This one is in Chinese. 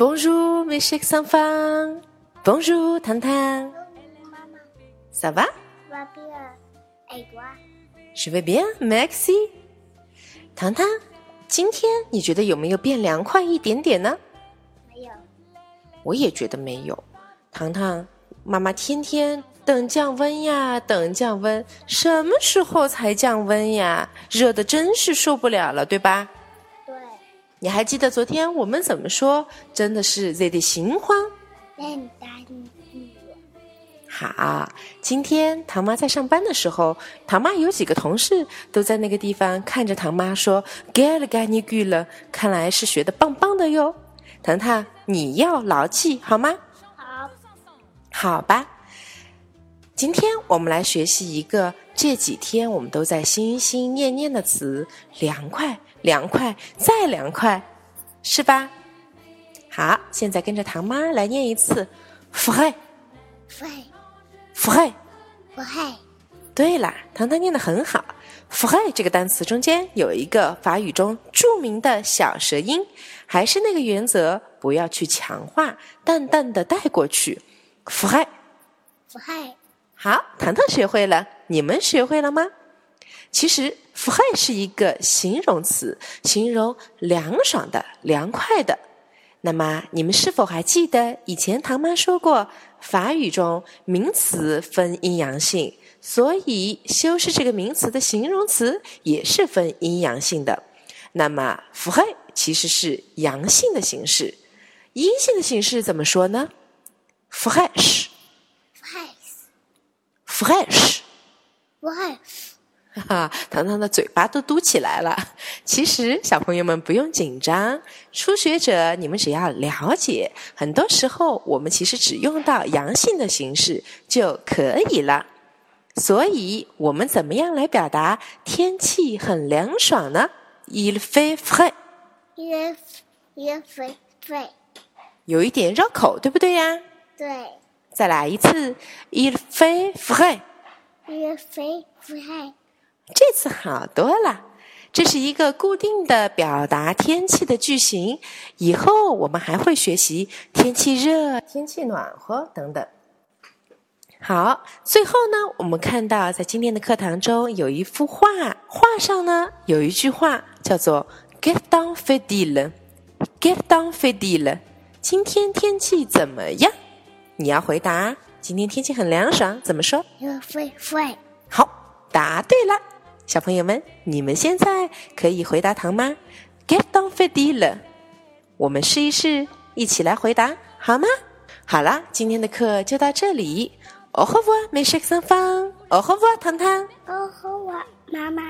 Bonjour, mes chers enfants. Bonjour, 糖糖。Ça va? Va bien. Et toi? Je vais bien, merci. 糖糖，今天你觉得有没有变凉快一点点呢？没有。我也觉得没有。糖糖，妈妈天天等降温呀，等降温，什么时候才降温呀？热的真是受不了了，对吧？对。你还记得昨天我们怎么说？真的是热得心慌。好，今天唐妈在上班的时候，唐妈有几个同事都在那个地方看着唐妈说 “get 了 get 你 g 了”，看来是学的棒棒的哟。糖糖，你要牢记好吗？好。好吧。今天我们来学习一个这几天我们都在心心念念的词——凉快，凉快，再凉快，是吧？好，现在跟着唐妈来念一次 f r 不会。f r 不会。对了，糖糖念的很好。f r 这个单词中间有一个法语中著名的小舌音，还是那个原则，不要去强化，淡淡的带过去。f r 不会。好，糖糖学会了，你们学会了吗？其实 f r 是一个形容词，形容凉爽的、凉快的。那么，你们是否还记得以前唐妈说过，法语中名词分阴阳性，所以修饰这个名词的形容词也是分阴阳性的。那么 f r 其实是阳性的形式，阴性的形式怎么说呢？fresh。fresh。不会。哈哈，糖糖的嘴巴都嘟起来了。其实小朋友们不用紧张，初学者你们只要了解，很多时候我们其实只用到阳性的形式就可以了。所以，我们怎么样来表达天气很凉爽呢？Il fait frais。Il il fait frais。有一点绕口，对不对呀？对。再来一次，Il fait frais。Il fait frais。这次好多了，这是一个固定的表达天气的句型。以后我们还会学习天气热、天气暖和等等。好，最后呢，我们看到在今天的课堂中有一幅画，画上呢有一句话叫做 “Get down, Fidel. Get down, Fidel.” 今天天气怎么样？你要回答。今天天气很凉爽，怎么说？Il fait frais。好，答对了。小朋友们，你们现在可以回答糖吗，Get down, Fidel。我们试一试，一起来回答好吗？好啦，今天的课就到这里。Au revoir, mes chers enfants. Au revoir, 糖糖。Au revoir, 妈妈。